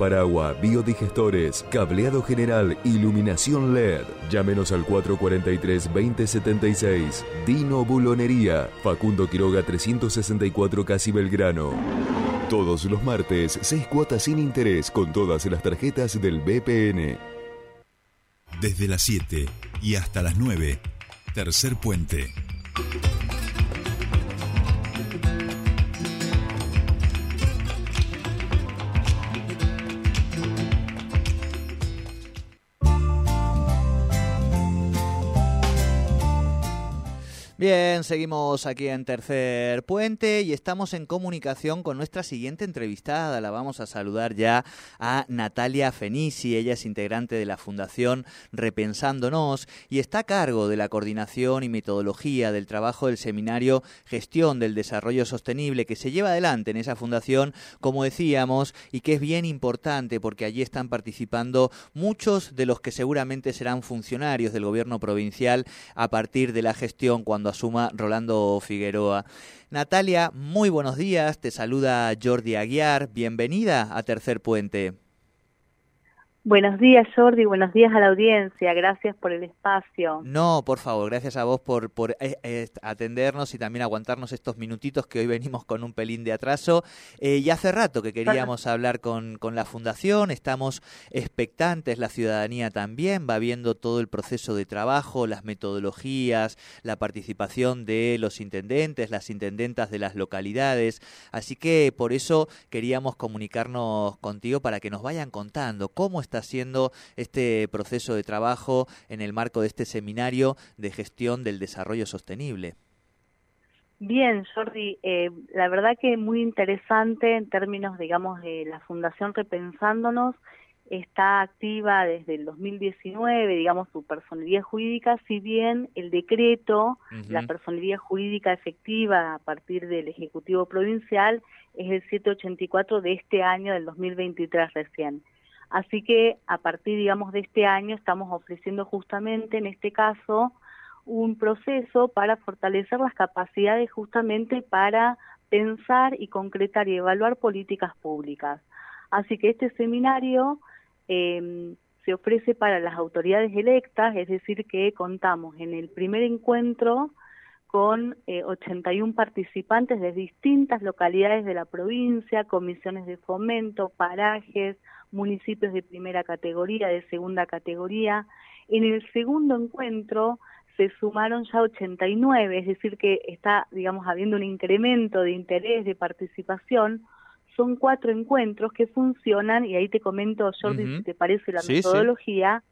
para agua, biodigestores, cableado general, iluminación LED. Llámenos al 443-2076. Dino Bulonería. Facundo Quiroga 364 Casi Belgrano. Todos los martes, seis cuotas sin interés con todas las tarjetas del BPN. Desde las 7 y hasta las 9, tercer puente. Bien, seguimos aquí en Tercer Puente y estamos en comunicación con nuestra siguiente entrevistada. La vamos a saludar ya a Natalia Fenici. Ella es integrante de la Fundación Repensándonos y está a cargo de la coordinación y metodología del trabajo del seminario Gestión del Desarrollo Sostenible que se lleva adelante en esa fundación, como decíamos, y que es bien importante porque allí están participando muchos de los que seguramente serán funcionarios del gobierno provincial a partir de la gestión cuando asuma Rolando Figueroa. Natalia, muy buenos días, te saluda Jordi Aguiar, bienvenida a Tercer Puente. Buenos días, Jordi. Buenos días a la audiencia. Gracias por el espacio. No, por favor, gracias a vos por, por eh, eh, atendernos y también aguantarnos estos minutitos que hoy venimos con un pelín de atraso. Eh, y hace rato que queríamos hablar con, con la Fundación. Estamos expectantes, la ciudadanía también va viendo todo el proceso de trabajo, las metodologías, la participación de los intendentes, las intendentas de las localidades. Así que por eso queríamos comunicarnos contigo para que nos vayan contando cómo está está haciendo este proceso de trabajo en el marco de este seminario de gestión del desarrollo sostenible. Bien, Jordi, eh, la verdad que muy interesante en términos, digamos, de la Fundación Repensándonos, está activa desde el 2019, digamos, su personería jurídica, si bien el decreto, la personería jurídica efectiva a partir del Ejecutivo Provincial, es el 784 de este año, del 2023 recién. Así que a partir, digamos, de este año estamos ofreciendo justamente, en este caso, un proceso para fortalecer las capacidades justamente para pensar y concretar y evaluar políticas públicas. Así que este seminario em, se ofrece para las autoridades electas, es decir, que contamos en el primer encuentro con 81 eh, participantes de distintas localidades de la provincia, comisiones de fomento, parajes, municipios de primera categoría, de segunda categoría. En el segundo encuentro se sumaron ya 89, es decir, que está, digamos, habiendo un incremento de interés, de participación. Son cuatro encuentros que funcionan, y ahí te comento, Jordi, si te parece la metodología,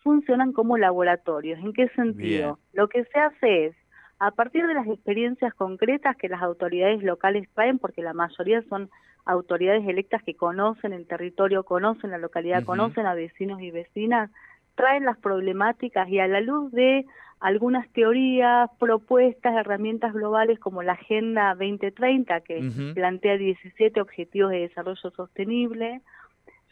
funcionan como laboratorios. ¿En qué sentido? Lo que se hace es, a partir de las experiencias concretas que las autoridades locales traen, porque la mayoría son autoridades electas que conocen el territorio, conocen la localidad, conocen a vecinos y vecinas, traen las problemáticas y a la luz de algunas teorías, propuestas, herramientas globales como la Agenda 2030 que plantea 17 objetivos de desarrollo sostenible,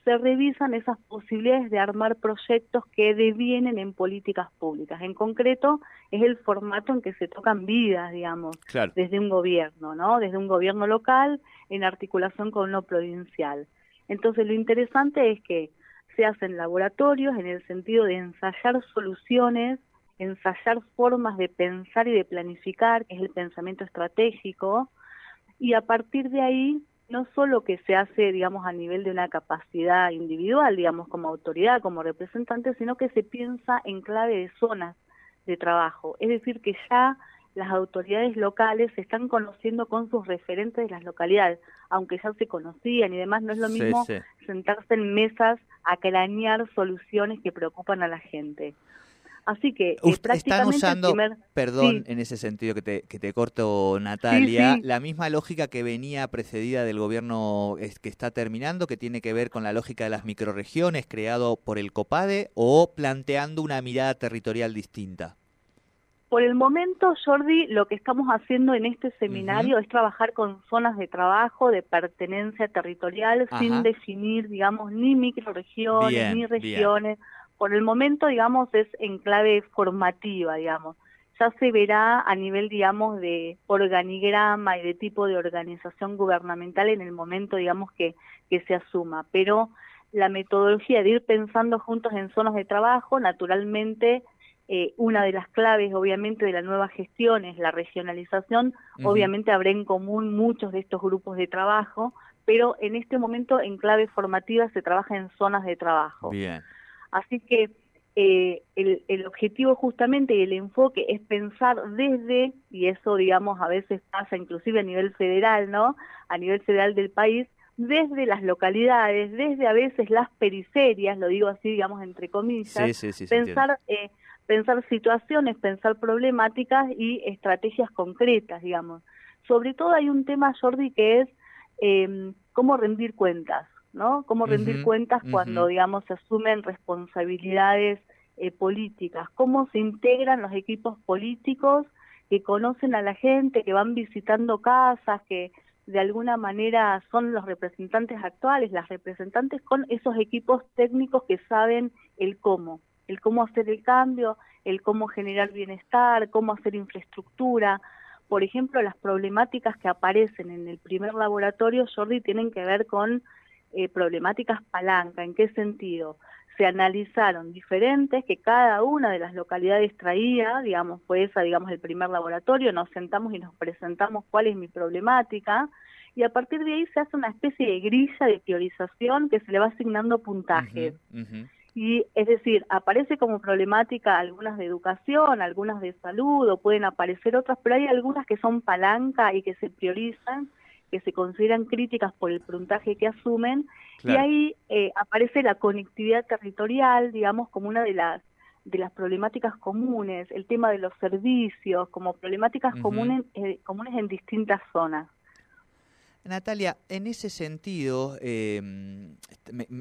se revisan esas posibilidades de armar proyectos que devienen en políticas públicas. En concreto, es el formato en que se tocan vidas, digamos, desde un gobierno, ¿no? Desde un gobierno local en articulación con uno provincial. Entonces, lo interesante es que se hacen laboratorios en el sentido de ensayar soluciones, ensayar formas de pensar y de planificar, que es el pensamiento estratégico, y a partir de ahí no solo que se hace, digamos, a nivel de una capacidad individual, digamos, como autoridad, como representante, sino que se piensa en clave de zonas de trabajo. Es decir, que ya las autoridades locales se están conociendo con sus referentes de las localidades, aunque ya se conocían y demás, no es lo mismo sentarse en mesas a cranear soluciones que preocupan a la gente. Así que eh, están usando, perdón en ese sentido que te, que te corto Natalia, la misma lógica que venía precedida del gobierno que está terminando, que tiene que ver con la lógica de las microregiones creado por el COPADE o planteando una mirada territorial distinta. Por el momento, Jordi, lo que estamos haciendo en este seminario es trabajar con zonas de trabajo, de pertenencia territorial, sin definir, digamos, ni microregiones, ni regiones por el momento, digamos, es en clave formativa, digamos. Ya se verá a nivel, digamos, de organigrama y de tipo de organización gubernamental en el momento, digamos, que, que se asuma. Pero la metodología de ir pensando juntos en zonas de trabajo, naturalmente eh, una de las claves, obviamente, de la nueva gestión es la regionalización. Obviamente habrá en común muchos de estos grupos de trabajo, pero en este momento en clave formativa se trabaja en zonas de trabajo. Bien. Así que eh, el, el, objetivo justamente y el enfoque es pensar desde, y eso digamos a veces pasa inclusive a nivel federal, ¿no? A nivel federal del país, desde las localidades, desde a veces las periferias, lo digo así, digamos, entre comillas, pensar, eh, pensar situaciones, pensar problemáticas y estrategias concretas, digamos. Sobre todo hay un tema, Jordi, que es eh, cómo rendir cuentas, ¿no? Cómo rendir cuentas cuando, digamos, se asumen responsabilidades eh, políticas, cómo se integran los equipos políticos que conocen a la gente, que van visitando casas, que de alguna manera son los representantes actuales, las representantes con esos equipos técnicos que saben el cómo, el cómo hacer el cambio, el cómo generar bienestar, cómo hacer infraestructura. Por ejemplo, las problemáticas que aparecen en el primer laboratorio, Jordi, tienen que ver con eh, problemáticas palanca. ¿En qué sentido? se analizaron diferentes que cada una de las localidades traía, digamos, fue esa, digamos, el primer laboratorio, nos sentamos y nos presentamos cuál es mi problemática, y a partir de ahí se hace una especie de grilla de priorización que se le va asignando puntajes. Y es decir, aparece como problemática algunas de educación, algunas de salud, o pueden aparecer otras, pero hay algunas que son palanca y que se priorizan, que se consideran críticas por el puntaje que asumen, y ahí eh, aparece la conectividad territorial, digamos, como una de las de las problemáticas comunes, el tema de los servicios, como problemáticas comunes, eh, comunes en distintas zonas. Natalia, en ese sentido, em,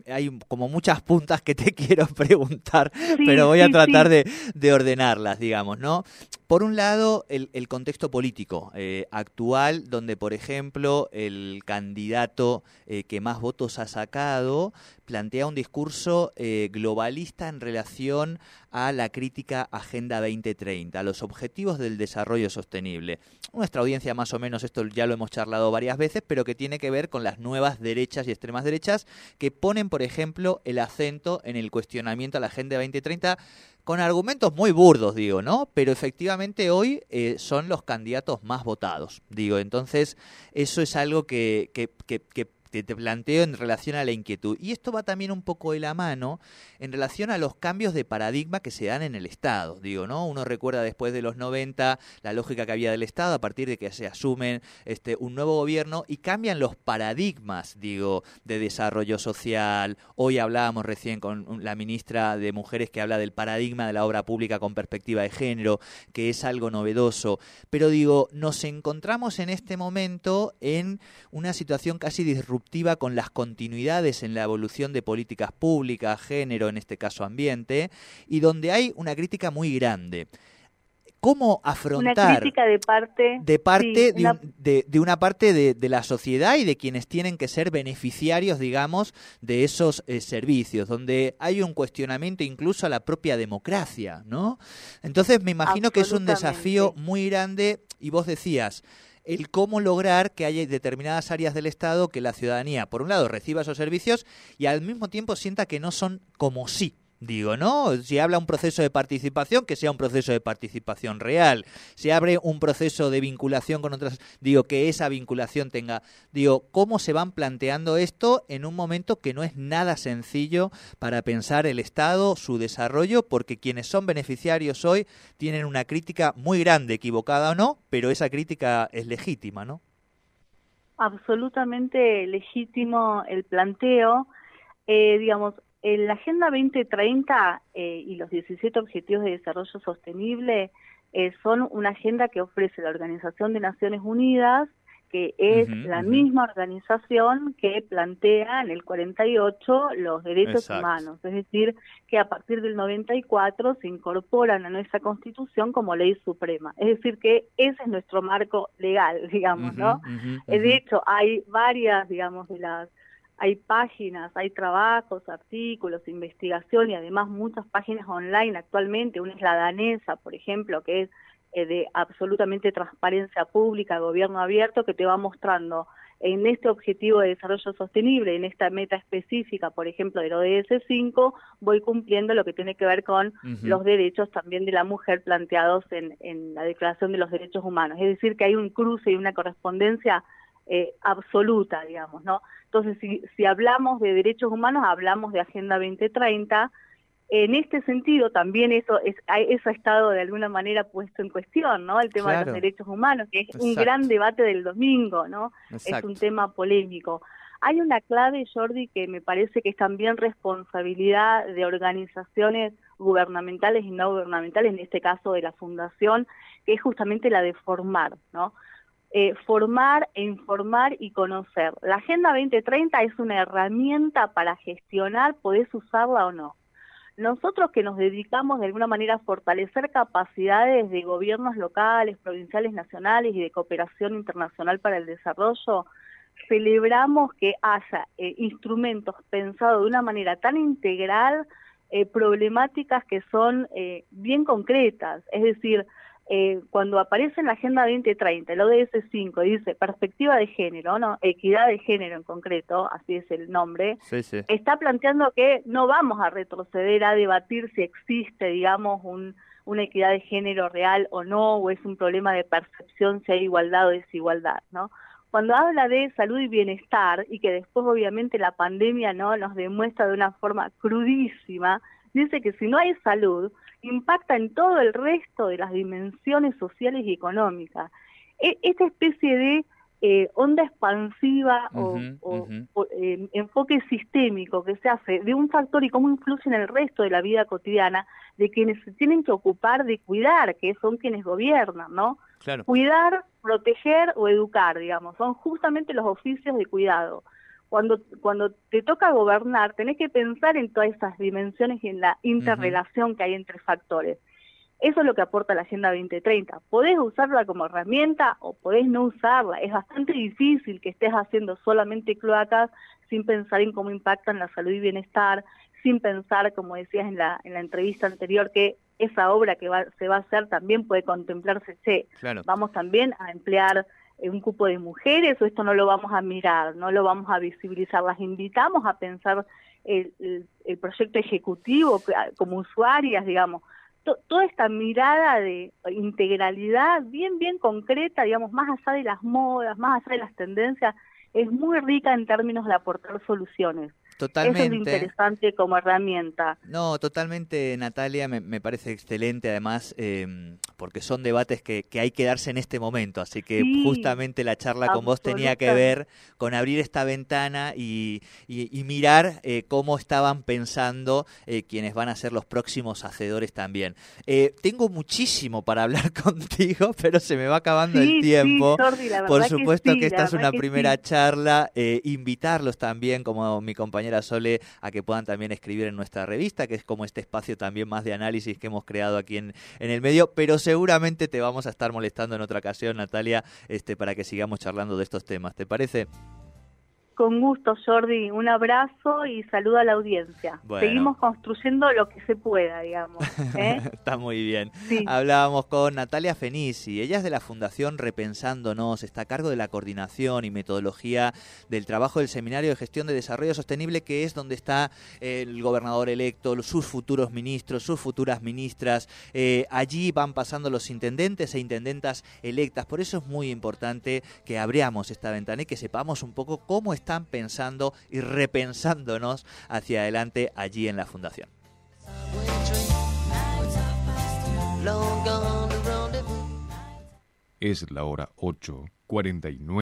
hay como muchas puntas que te quiero preguntar, pero voy a tratar de, ordenarlas, digamos, ¿no? Por un lado, el, contexto político eh, actual, donde, por ejemplo, el candidato eh, que más votos ha sacado plantea un discurso eh, globalista en relación a la crítica Agenda 2030, a los objetivos del desarrollo sostenible. Nuestra audiencia más o menos esto ya lo hemos charlado varias veces, pero que tiene que ver con las nuevas derechas y extremas derechas que ponen, por ejemplo, el acento en el cuestionamiento a la Agenda 2030 con argumentos muy burdos, digo, ¿no? Pero efectivamente hoy eh, son los candidatos más votados, digo. Entonces, eso es algo que, que, te, planteo en relación a la inquietud. Y esto va también un poco de la mano en relación a los cambios de paradigma que se dan en el Estado. Digo, ¿no? Uno recuerda después de los 90 la lógica que había del Estado a partir de que se asumen este, un nuevo gobierno y cambian los paradigmas, digo, de desarrollo social. Hoy hablábamos recién con la ministra de Mujeres que habla del paradigma de la obra pública con perspectiva de género, que es algo novedoso. Pero digo, nos encontramos en este momento en una situación casi disruptiva con las continuidades en la evolución de políticas públicas, género, en este caso ambiente, y donde hay una crítica muy grande. Cómo afrontar una crítica de parte de parte de, una... De, una... parte de, la sociedad y de quienes tienen que ser beneficiarios digamos de esos eh, servicios donde hay un cuestionamiento incluso a la propia democracia no entonces me imagino que es un desafío muy grande y vos decías el cómo lograr que haya determinadas áreas del Estado que la ciudadanía, por un lado, reciba esos servicios y al mismo tiempo sienta que no son como sí Digo, ¿no? Si habla un proceso de participación, que sea un proceso de participación real. Si abre un proceso de vinculación con otras, digo, que esa vinculación tenga, digo, ¿cómo se van planteando esto en un momento que no es nada sencillo para pensar el Estado, su desarrollo, porque quienes son beneficiarios hoy tienen una crítica muy grande, equivocada o no, pero esa crítica es legítima, ¿no? Absolutamente legítimo el planteo. Eh, digamos, la Agenda 2030 eh, y los 17 Objetivos de Desarrollo Sostenible eh, son una agenda que ofrece la Organización de Naciones Unidas, que es la misma organización que plantea en el 48 los derechos humanos, es decir, que a partir del 94 se incorporan a nuestra Constitución como ley suprema, es decir, que ese es nuestro marco legal, digamos, ¿no? De hecho, hay varias, digamos, de las hay páginas, hay trabajos, artículos, investigación y además muchas páginas online actualmente. Una es la danesa, por ejemplo, que es eh, de absolutamente transparencia pública, gobierno abierto, que te va mostrando en este objetivo de desarrollo sostenible, en esta meta específica, por ejemplo, del ODS 5, voy cumpliendo lo que tiene que ver con los derechos también de la mujer planteados en, en, la Declaración de los Derechos Humanos. Es decir, que hay un cruce y una correspondencia eh, absoluta, digamos, ¿no? Entonces, si, si hablamos de derechos humanos, hablamos de Agenda 2030, en este sentido también eso es, eso ha estado de alguna manera puesto en cuestión, ¿no? El tema de los derechos humanos, que es un gran debate del domingo, ¿no? Es un tema polémico. Hay una clave, Jordi, que me parece que es también responsabilidad de organizaciones gubernamentales y no gubernamentales, en este caso de la Fundación, que es justamente la de formar, ¿no? Eh, formar informar y conocer. La Agenda 2030 es una herramienta para gestionar, podés usarla o no nosotros que nos dedicamos de alguna manera a fortalecer capacidades de gobiernos locales, provinciales, nacionales y de cooperación internacional para el desarrollo, celebramos que haya eh, instrumentos pensados de una manera tan integral, eh, problemáticas que son eh, bien concretas, es decir, eh, cuando aparece en la Agenda 2030, el ODS 5, dice perspectiva de género, no equidad de género en concreto, así es el nombre, está planteando que no vamos a retroceder a debatir si existe, digamos, un, una equidad de género real o no, o es un problema de percepción si hay igualdad o desigualdad, ¿no? Cuando habla de salud y bienestar, y que después obviamente la pandemia no nos demuestra de una forma crudísima, dice que si no hay salud, impacta en todo el resto de las dimensiones sociales y económicas. E, esta especie de eh, onda expansiva o, eh, enfoque sistémico que se hace de un factor y cómo influye en el resto de la vida cotidiana de quienes se tienen que ocupar de cuidar, que son quienes gobiernan, ¿no? Cuidar, proteger o educar, digamos, son justamente los oficios de cuidado cuando, cuando te toca gobernar, tenés que pensar en todas esas dimensiones y en la interrelación que hay entre factores. Eso es lo que aporta la Agenda 2030. Podés usarla como herramienta o podés no usarla. Es bastante difícil que estés haciendo solamente cloacas sin pensar en cómo impactan la salud y bienestar, sin pensar, como decías en la, en la entrevista anterior, que esa obra que se va a hacer también puede contemplarse, che, vamos también a emplear un cupo de mujeres o esto no lo vamos a mirar, no lo vamos a visibilizar. Las invitamos a pensar el, el, proyecto ejecutivo como usuarias, digamos. toda esta mirada de integralidad bien, bien concreta, digamos, más allá de las modas, más allá de las tendencias, es muy rica en términos de aportar soluciones. Totalmente. Eso es interesante como herramienta. No, totalmente, Natalia, me, parece excelente, además, em, porque son debates que, hay que darse en este momento, así que justamente la charla con vos tenía que ver con abrir esta ventana y, mirar eh, cómo estaban pensando eh, quienes van a ser los próximos hacedores también. Eh, tengo muchísimo para hablar contigo, pero se me va acabando el tiempo. Por supuesto que, esta es una primera charla, invitarlos también, como mi compañera Sole a que puedan también escribir en nuestra revista, que es como este espacio también más de análisis que hemos creado aquí en, en el medio, pero seguramente te vamos a estar molestando en otra ocasión, Natalia, este, para que sigamos charlando de estos temas. ¿Te parece? Con gusto, Jordi. Un abrazo y saludo a la audiencia. Seguimos construyendo lo que se pueda, digamos. ¿eh? está muy bien. Hablábamos con Natalia Fenici. Ella es de la Fundación Repensándonos. Está a cargo de la coordinación y metodología del trabajo del Seminario de Gestión de Desarrollo Sostenible, que es donde está el gobernador electo, sus futuros ministros, sus futuras ministras. Eh, allí van pasando los intendentes e intendentas electas. Por eso es muy importante que abriamos esta ventana y que sepamos un poco cómo está están pensando y repensándonos hacia adelante allí en la Fundación. Es la hora 8.49.